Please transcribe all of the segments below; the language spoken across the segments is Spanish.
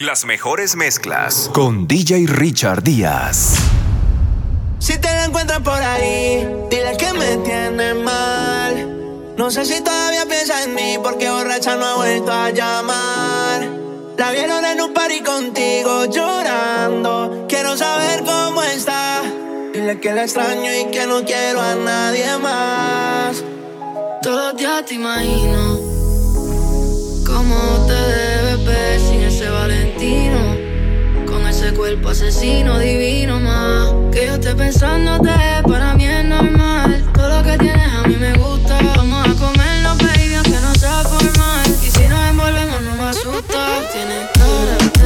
Las mejores mezclas con DJ Richard Díaz. Si te la encuentras por ahí, dile que me tiene mal. No sé si todavía piensa en mí porque borracha no ha vuelto a llamar. La vieron en un party contigo llorando. Quiero saber cómo está. Dile que la extraño y que no quiero a nadie más. Los días te imagino cómo te Con ese cuerpo asesino divino más. Que yo esté pensándote, para mí es normal. Todo lo que tienes a mí me gusta. Vamos a comerlo, baby, aunque no sea formal. Y si nos envolvemos, no me asusta. Tienes cara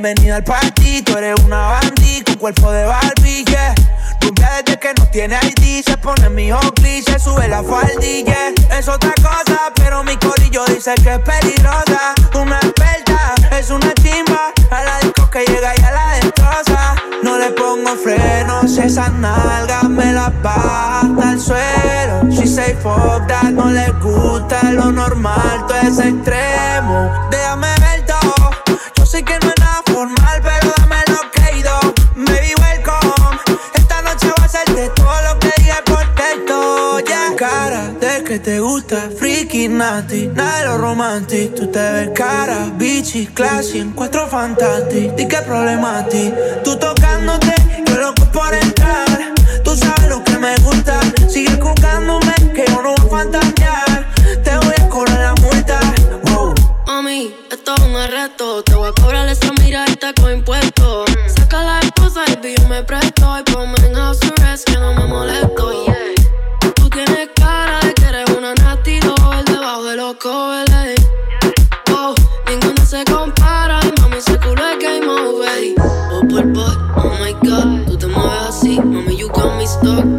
baby, bienvenido al party. Tú eres una bandit con cuerpo de Barbie, yeah. Rumbia desde que no tiene ID, se pone mi se sube la faldilla. Es otra cosa, pero mi corillo dice que es peligrosa. Una experta, es una chimba. A la disco que llega y a la destroza. No le pongo frenos, esas nalgas me las baja hasta el suelo. She say fuck that, no le gusta lo normal, todo es extremo. Déjame ver todo. Yo sé que no es nada formal, pero dame lo que ido. Baby, welcome. Esta noche va a de todo lo que dije por texto. Yeah. Cara de que te gusta, freaky, nasty. Nada de lo romantic. Tú te ves cara, bitchy, classy. Encuentro fantastic. Di qué problema a ti. Tú tocándote, yo loco por entrar. Tú sabes lo que me gusta. Sigue buscándome, que yo no voy a fantasear. Te voy a cobrar la multa. Wow. Mami, un arresto. Te voy a cobrar esa miradita con impuestos. Saca la esposa y yo me presto. Y ponme en house arrest que no me molesto. Yeah. Tú tienes cara de que eres una nasty doll debajo de los covers. Oh, ninguno se compara. Y mami, ese culo es game over. Oh, por oh my god. Tú te mueves así, mami, you got me stuck.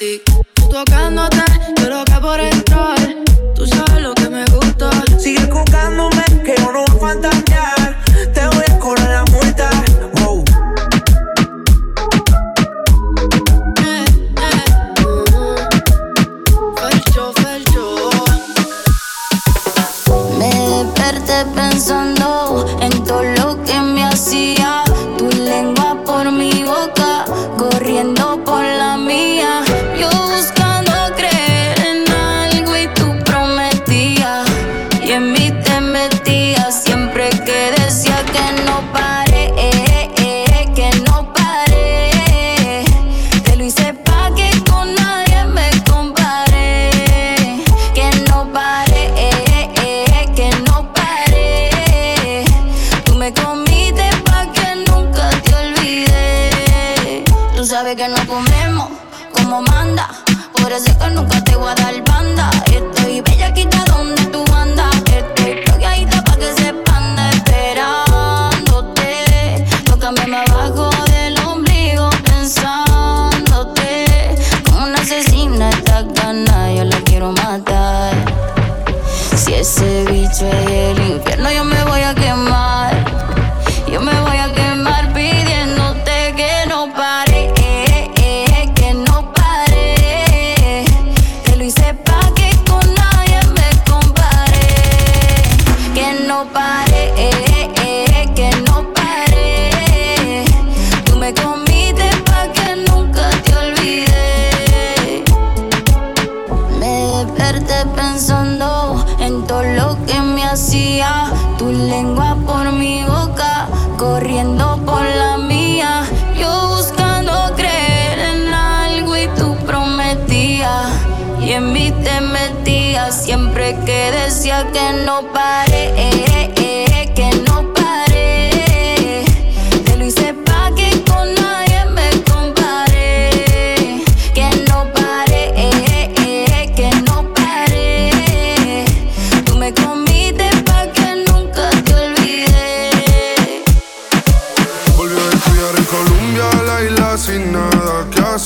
automatique.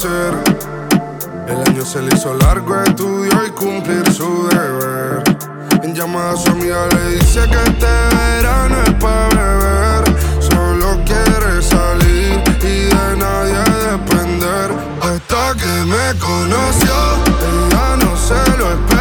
El año se le hizo largo, estudió y cumplir su deber. En llamada a su amiga le dice que este verano es para beber. Solo quiere salir y de nadie depender. Hasta que me conoció, ella no se lo esperaba.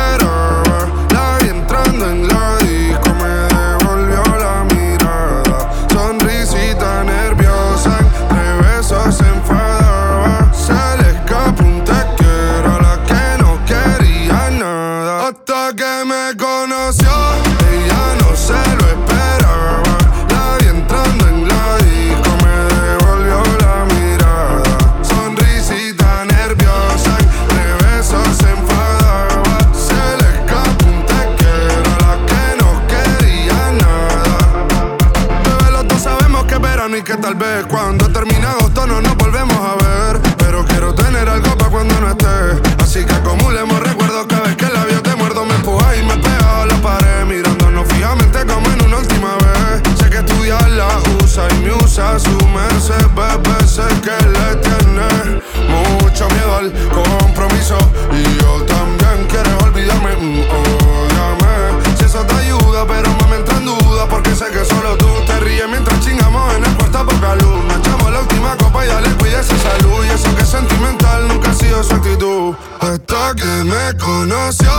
que me conoció,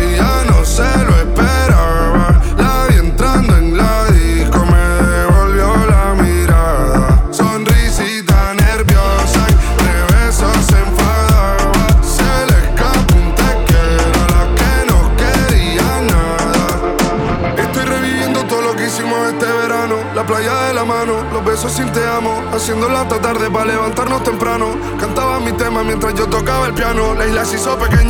ella no up against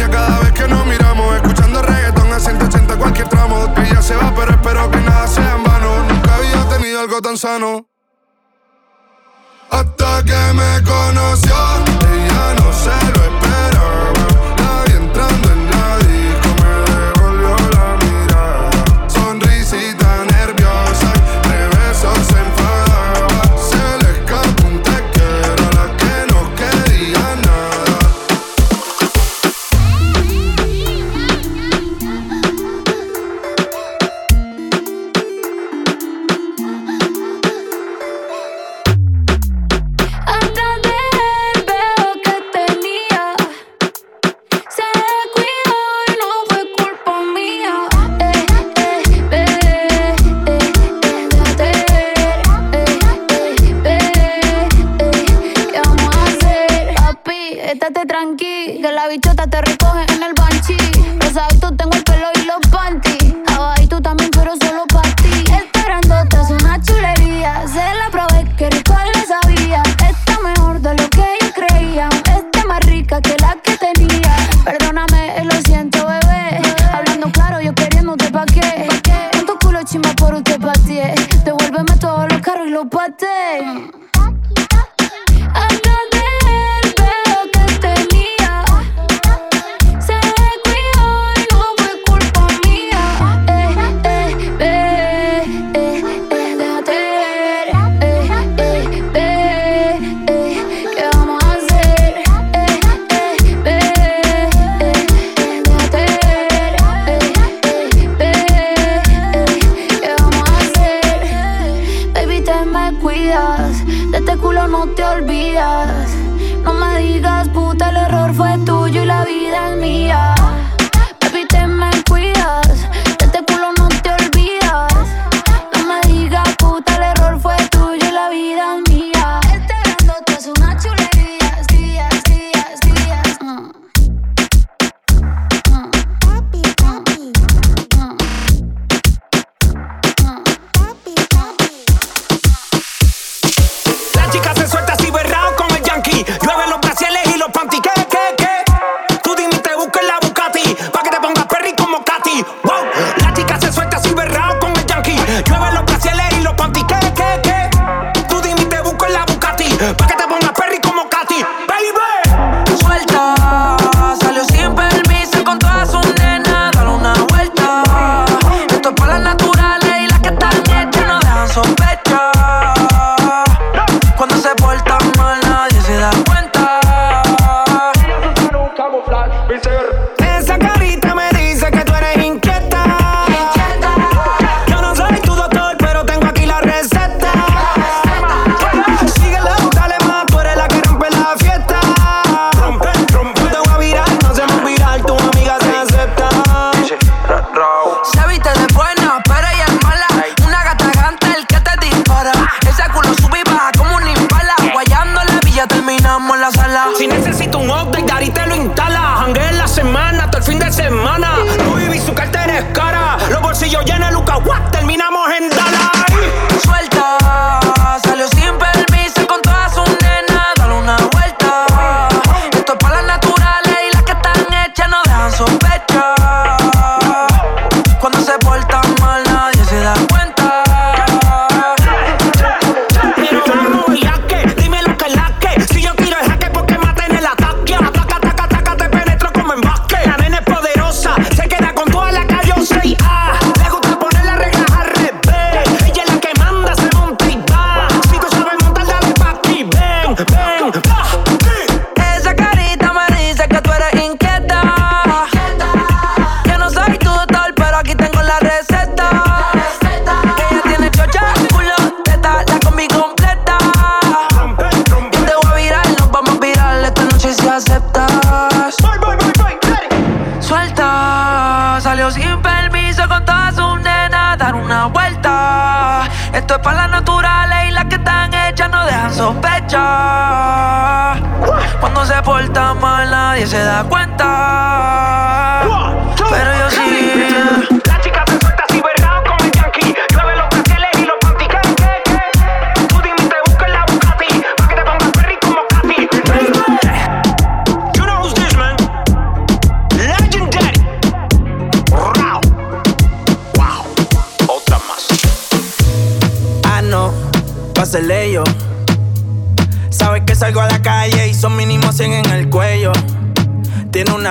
o patê!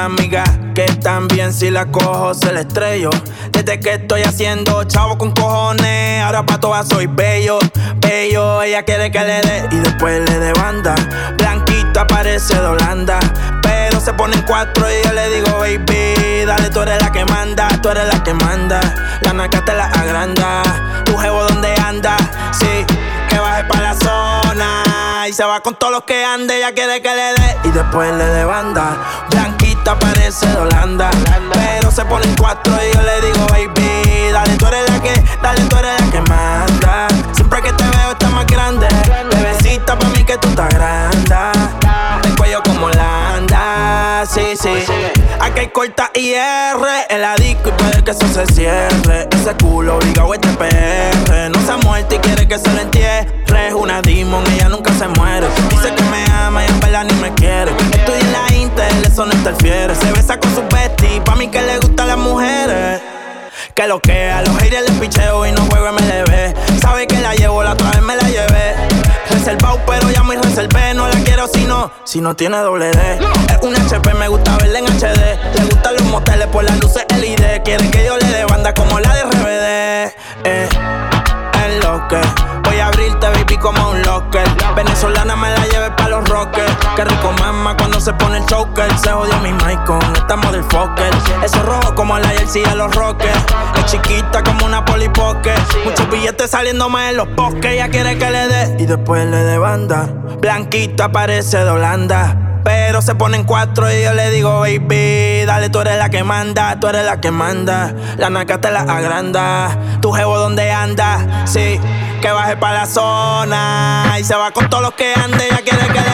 Amiga que también si la cojo se la estrello. Desde que estoy haciendo chavo con cojones, ahora pa' todas soy bello, bello. Ella quiere que le dé y después le dé banda. Blanquita parece de Holanda, pero se ponen cuatro y yo le digo, baby, dale, tú eres la que manda, tú eres la que manda. La naca te la agranda, tu jevo donde anda, sí que baje pa' la zona. Y se va con todos los que ande, ella quiere que le dé. Y después le dé banda. Blanquita parece de Holanda. Pero se ponen cuatro y yo le digo, baby, dale, tú eres la que, dale, tú eres la que manda. Siempre que te veo está más grande. Bebecita pa' mí que tú estás grande. El cuello como Landa, sí, sí. Aquí hay corta y R, el disco y puede que eso se cierre. Ese culo obligado este PR. No se ha muerto y quiere que se lo entierre. Una demon, ella nunca se muere. Dice que me ama y en verdad ni me quiere. En la eso no interfiere. Se besa con su bestie, pa' mí que le gustan las mujeres. Que lo que a los haters les picheo y no juego MLB. Sabe que la llevo, la otra vez me la llevé. Reservado, pero ya me reservé. No la quiero si no, si no tiene doble D. Es un HP, me gusta verla en HD. Le gustan los moteles por las luces LED. Quiere que yo le dé banda como la de RBD. Eh, es lo que Voy a abrirte, baby, como un locker. Venezolana me la lleve pa' los rockers. Qué rico mama cuando se pone el choker. Se jodió mi mic con esta motherfucker. Eso rojo como la jersey de los rockers. Es chiquita como una polipoque. Muchos billetes saliéndome en los bosques. Ella quiere que le dé y después le dé banda. Blanquita parece de Holanda. Pero se ponen cuatro y yo le digo, baby, dale, tú eres la que manda, tú eres la que manda. La naca te la agranda, tu jevo donde anda, sí, que baje pa' la zona. Y se va con todos los que ande, ya quiere que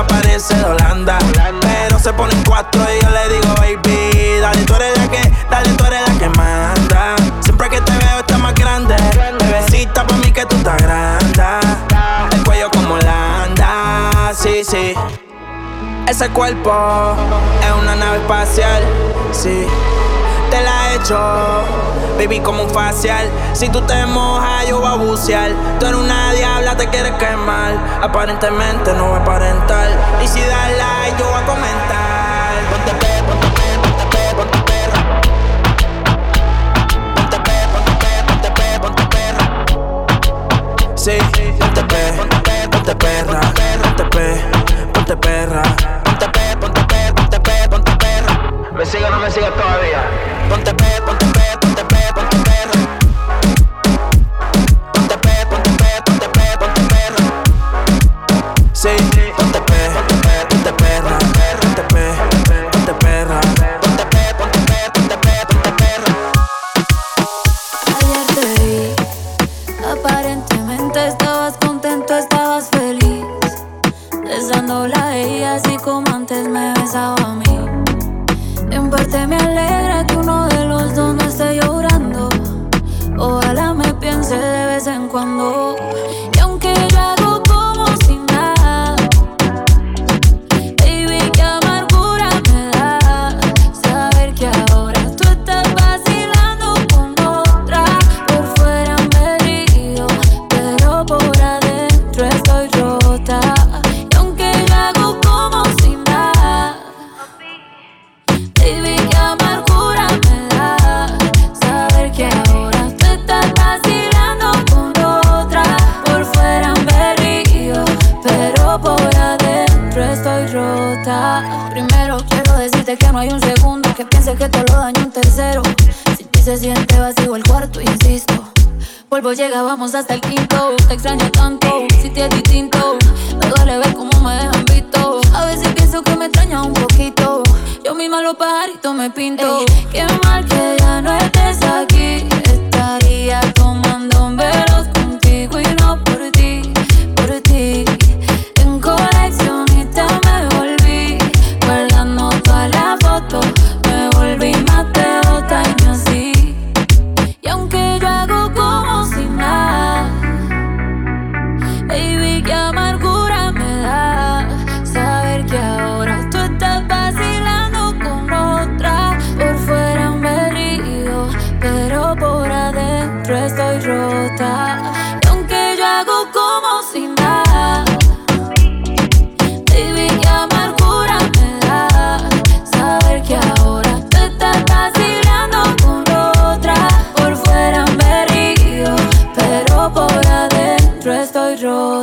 blanquita parece de Holanda. Pero se ponen cuatro y yo le digo, baby, dale, tú eres la que, dale, tú eres la que manda. Siempre que te veo está más grande, bebecita pa' mí que tú estás grande. El cuello como la sí, sí. Ese cuerpo es una nave espacial, sí. Hecho, baby, como un facial. Si tú te mojas, yo voy a bucear. Tú eres una diabla, te quieres quemar. Aparentemente no voy a aparentar. Y si das like, yo voy a comentar. Ponte pe, ponte pe, ponte pe, ponte perra. Ponte pe, ponte pe, ponte pe, ponte perra. Sí, ponte pe, ponte pe, ponte perra ponte pe, ponte perra. Ponte pe, ponte pe, ponte pe, ponte perra. ¿Me sigue o no me sigue todavía? Ponte pe, ponte pe, ponte pe, ponte perra.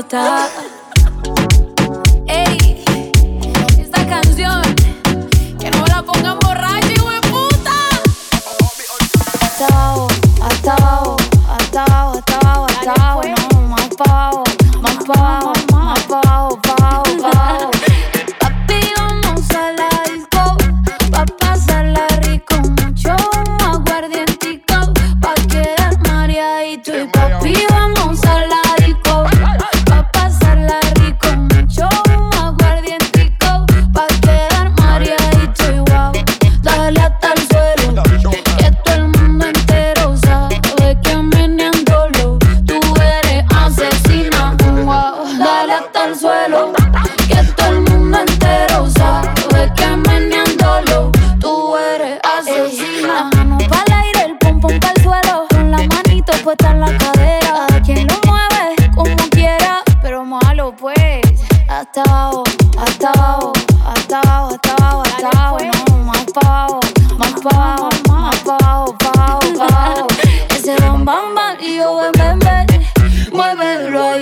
importa.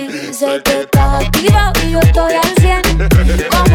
Dice que estás activa y yo estoy al 100.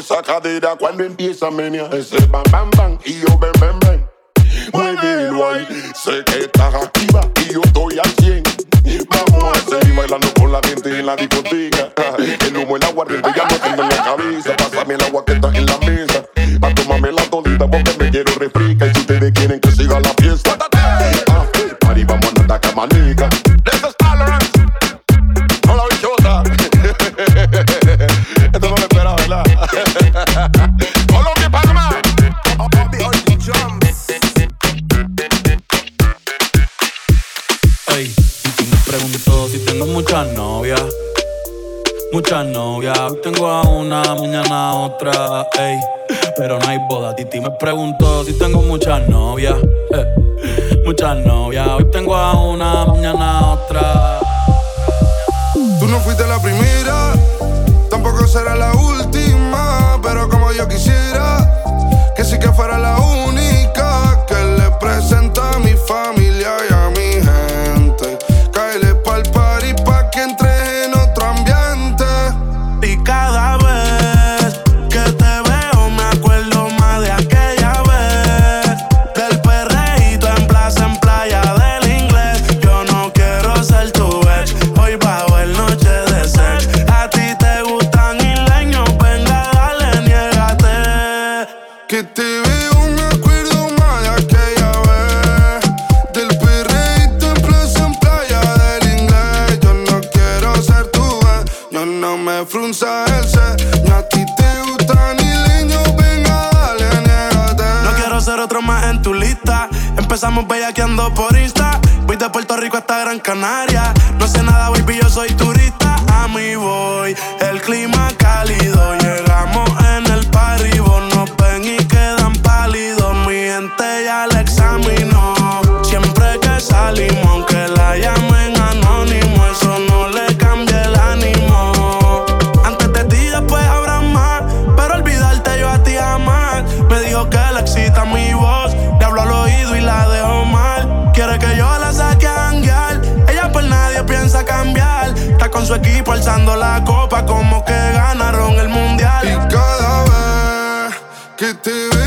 me da cuando empieza menia. Ese bam bam bam y yo ven ven ven. Muy bien, guay, sé que pero no hay boda. Titi me preguntó si tengo muchas novias, eh, muchas novias. Hoy tengo a una, mañana a otra. Tú no fuiste la primera, tampoco será la última, pero como yo quisiera que sí que fuera la única que le presenta a mi familia. Ando por que te ve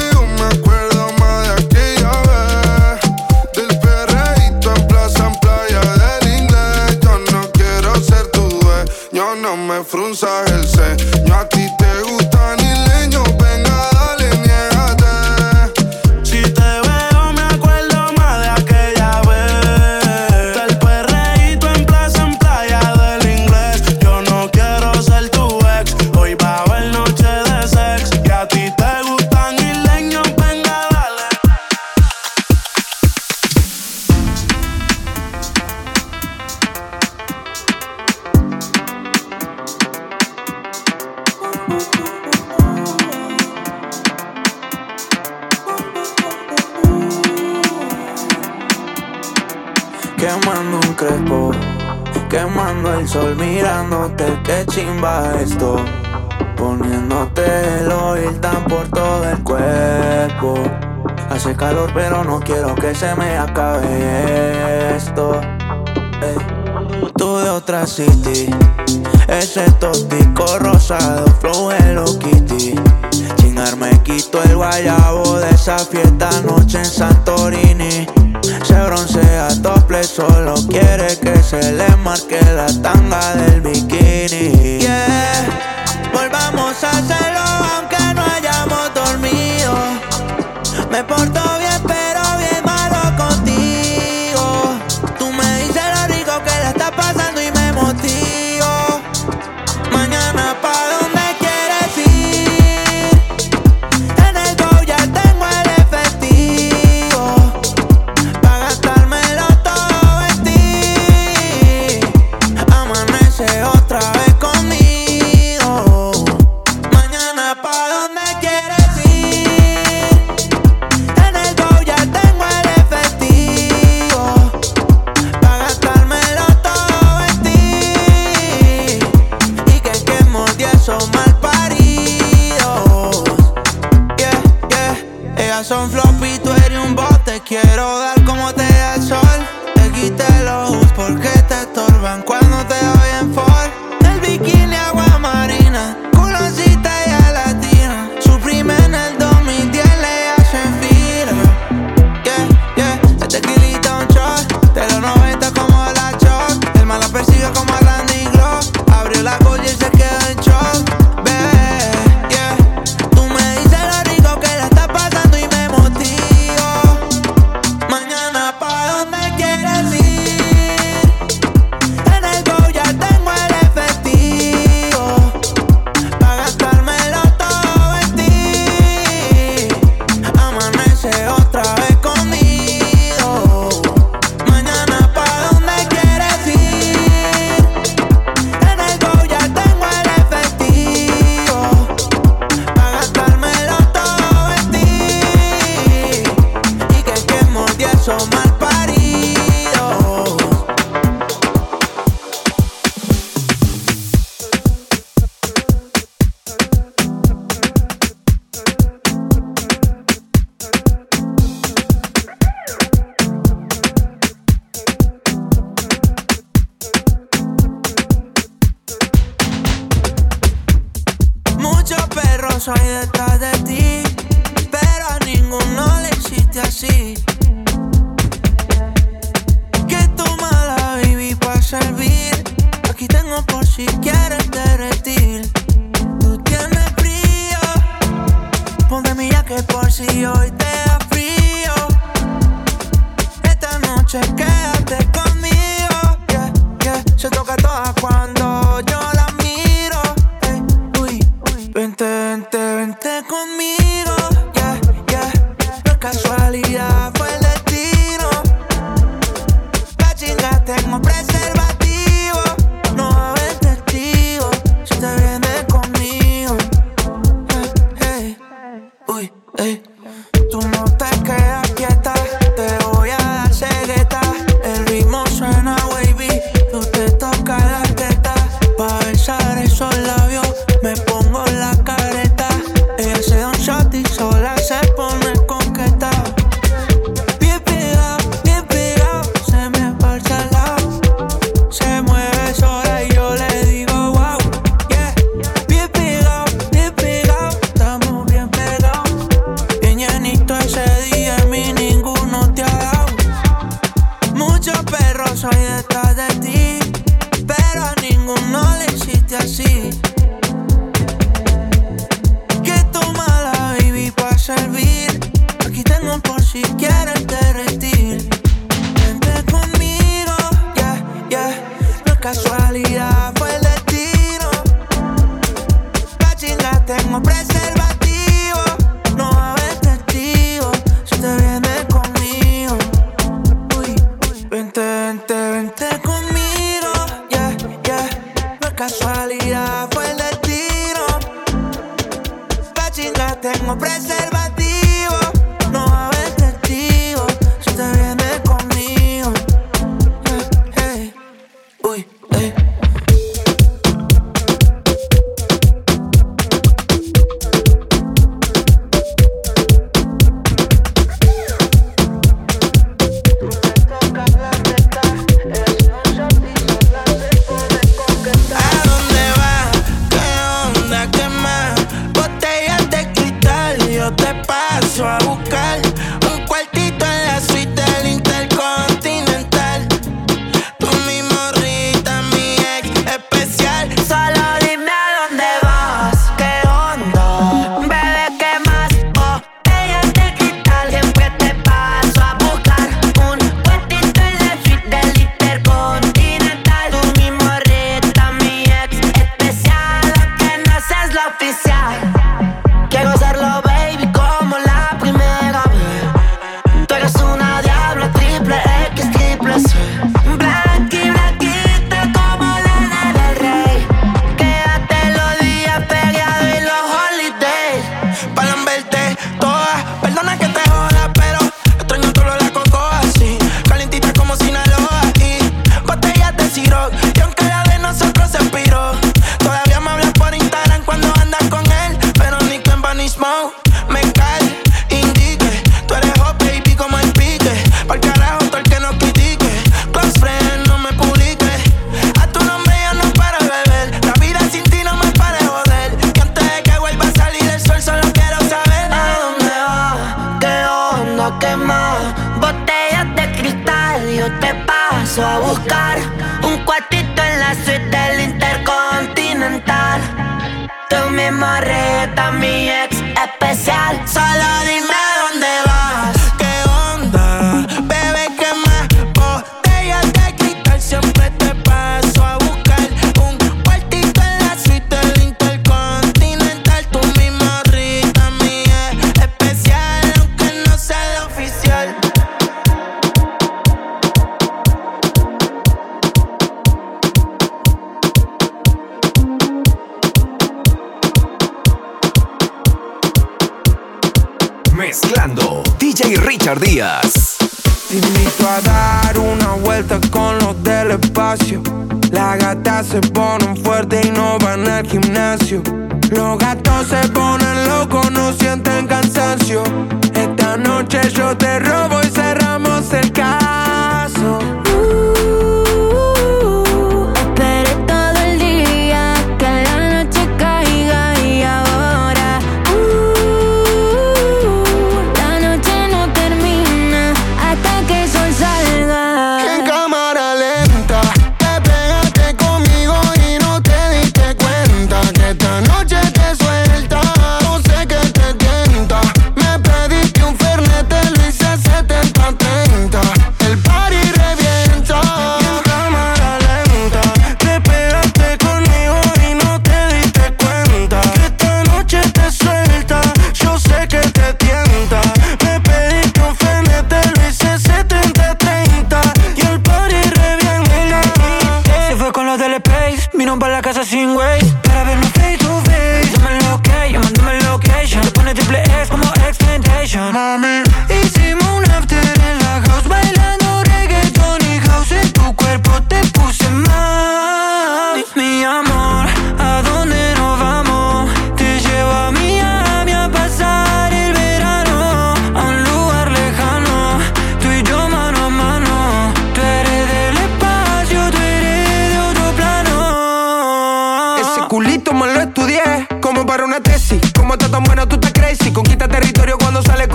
le marque la tanga del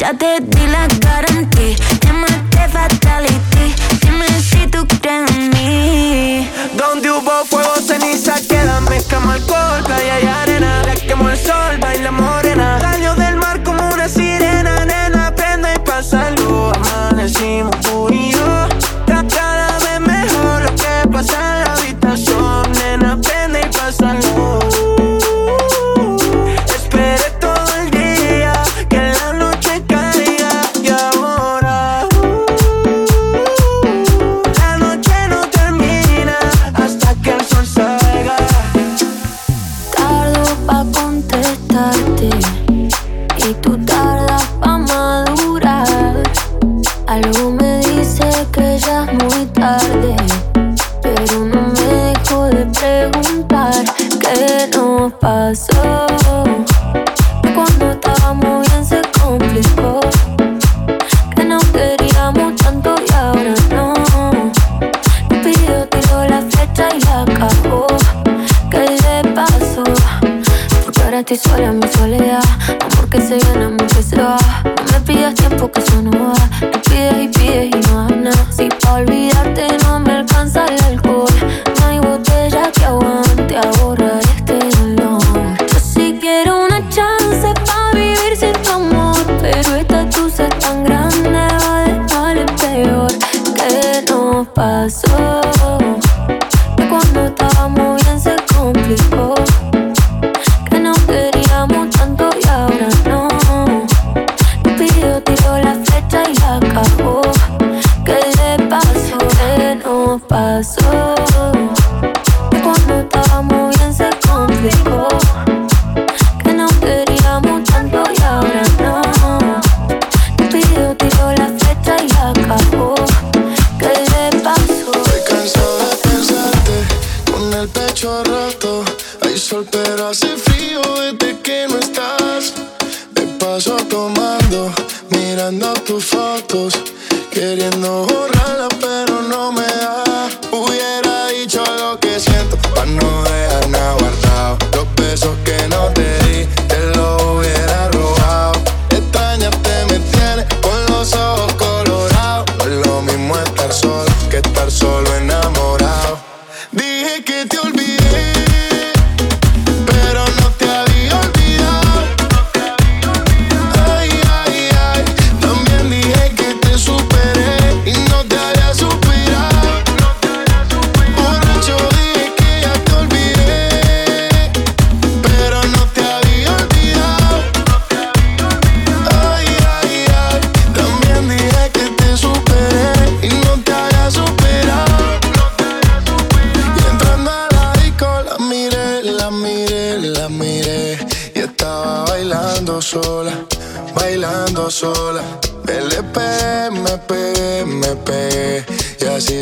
Ya te di la garantía pasó. Que cuando estábamos bien se complicó.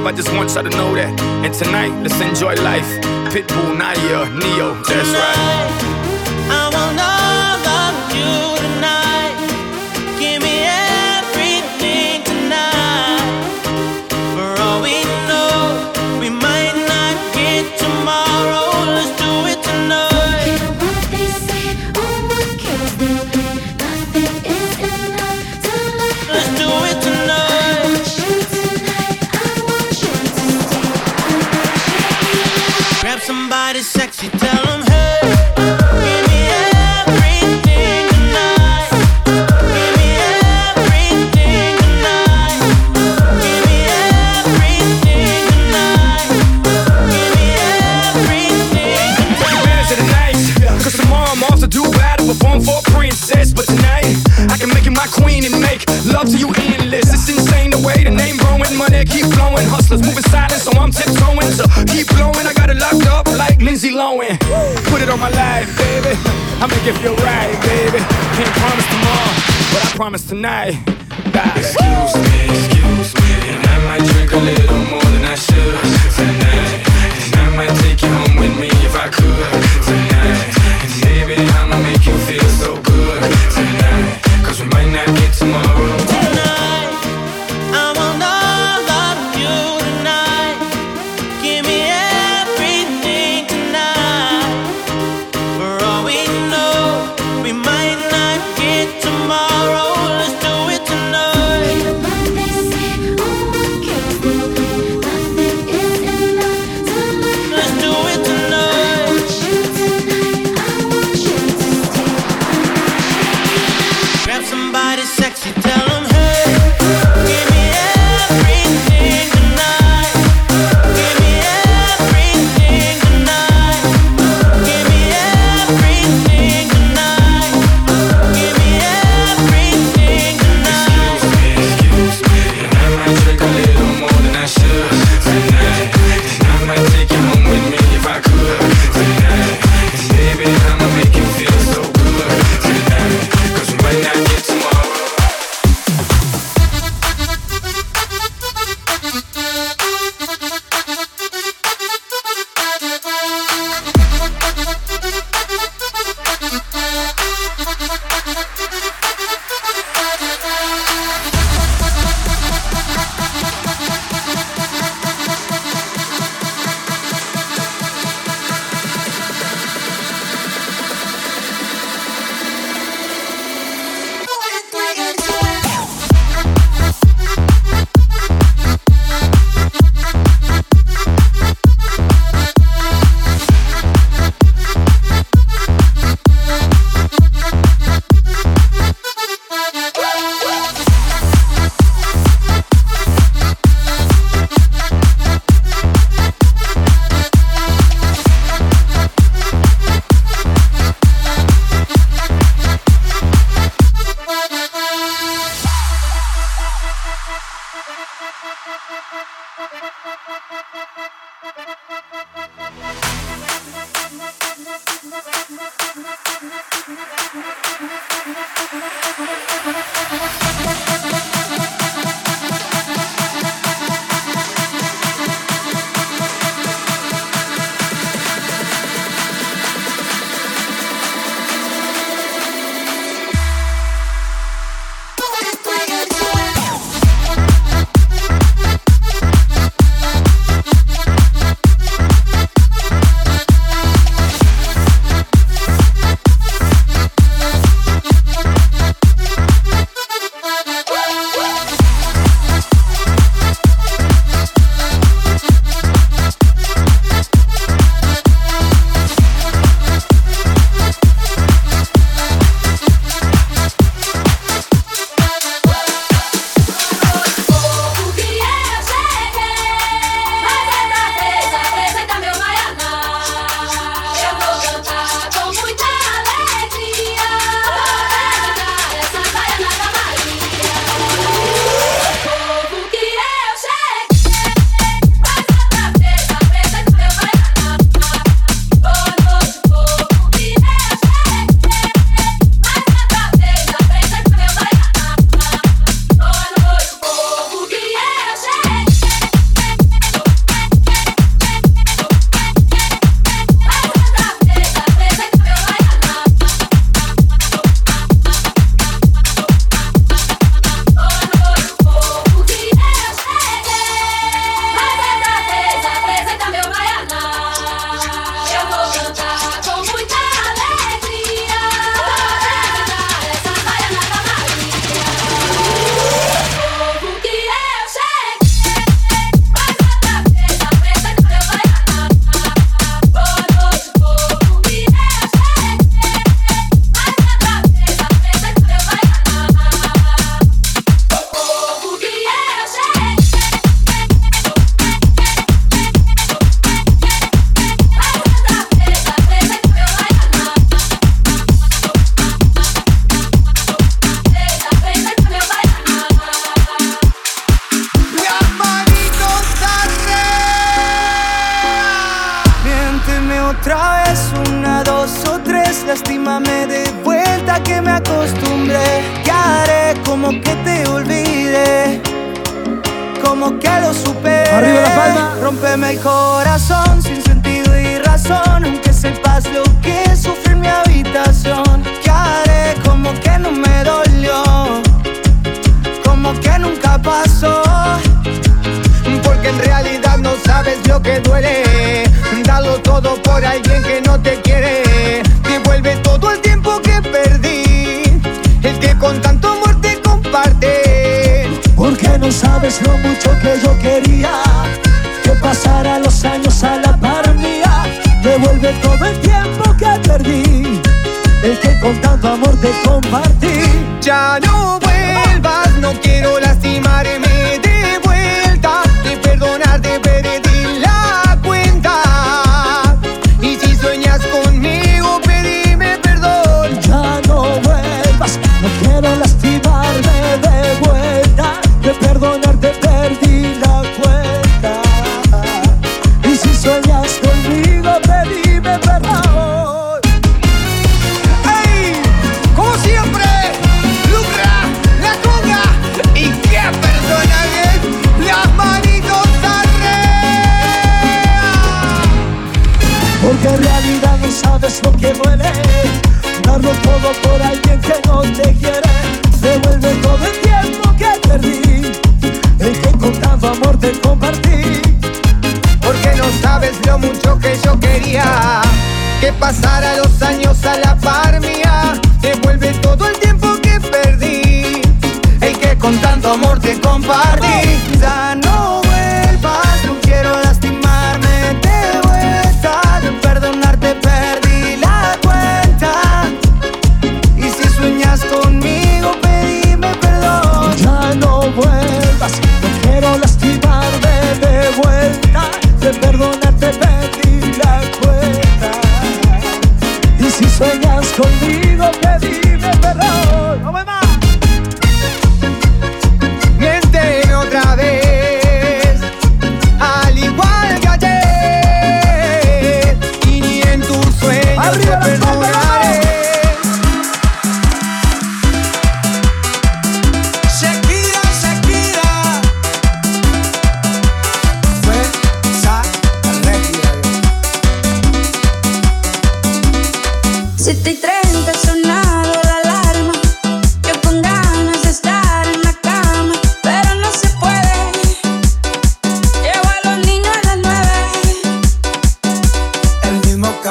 live. I just want y'all to know that. And tonight, let's enjoy life. Pitbull, Naya, Neo, that's right. is sexy, tell Lindsay Put it on my life, baby. I'ma give you a ride, baby. Can't promise tomorrow, but I promise tonight. Bye. Excuse me, excuse me, and I might drink a little more than I should.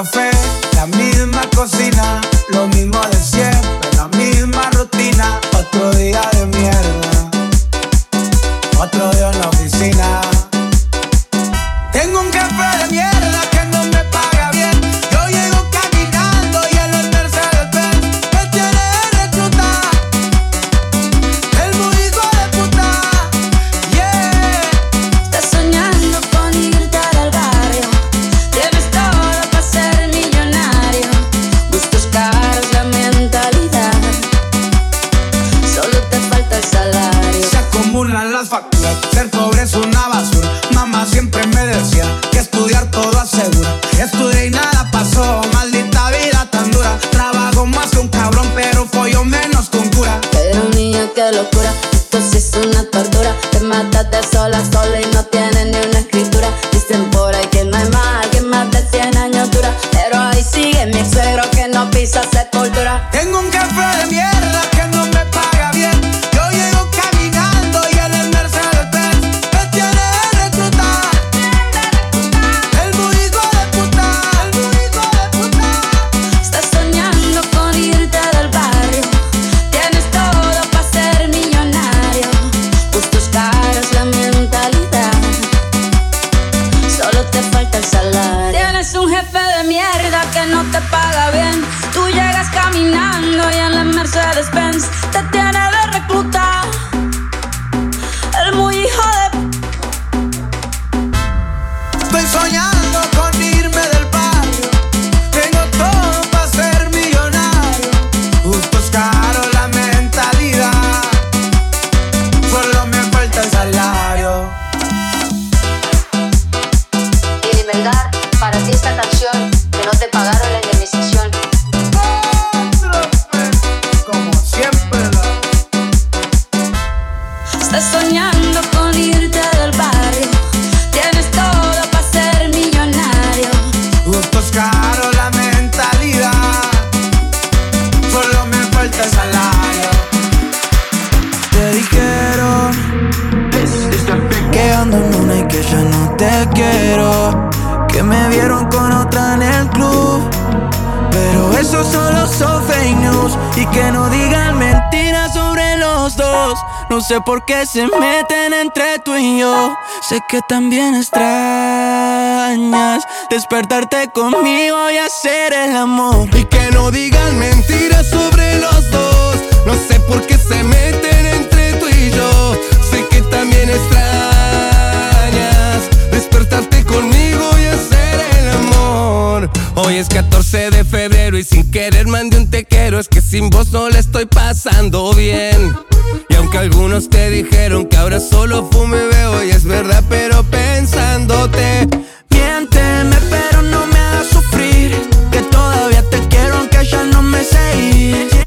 Café, la misma cocina, lo mismo de Qué se meten entre tú y yo. Sé que también extrañas despertarte conmigo y hacer el amor. Y que no digan mentiras sobre los dos. No sé por qué se meten entre tú y yo. Sé que también extrañas despertarte conmigo y hacer el amor. Hoy es 14 de febrero y sin querer mandé un te quiero. Es que sin vos no le estoy pasando bien. Aunque algunos te dijeron que ahora solo fumo y veo, y es verdad, pero pensándote. Miénteme, pero no me hagas sufrir. Que todavía te quiero, aunque ya no me sé ir.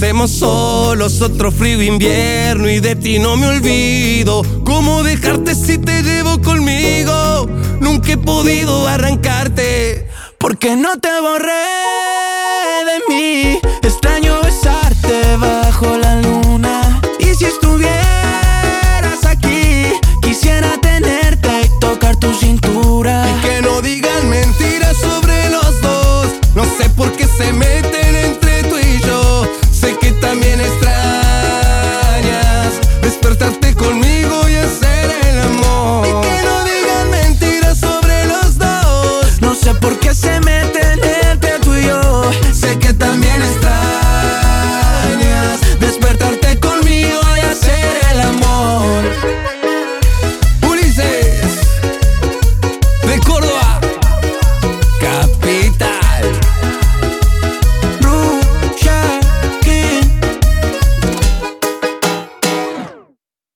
Pasemos solos otro frío invierno y de ti no me olvido. ¿Cómo dejarte si te llevo conmigo? Nunca he podido arrancarte. Porque no te borré de mí.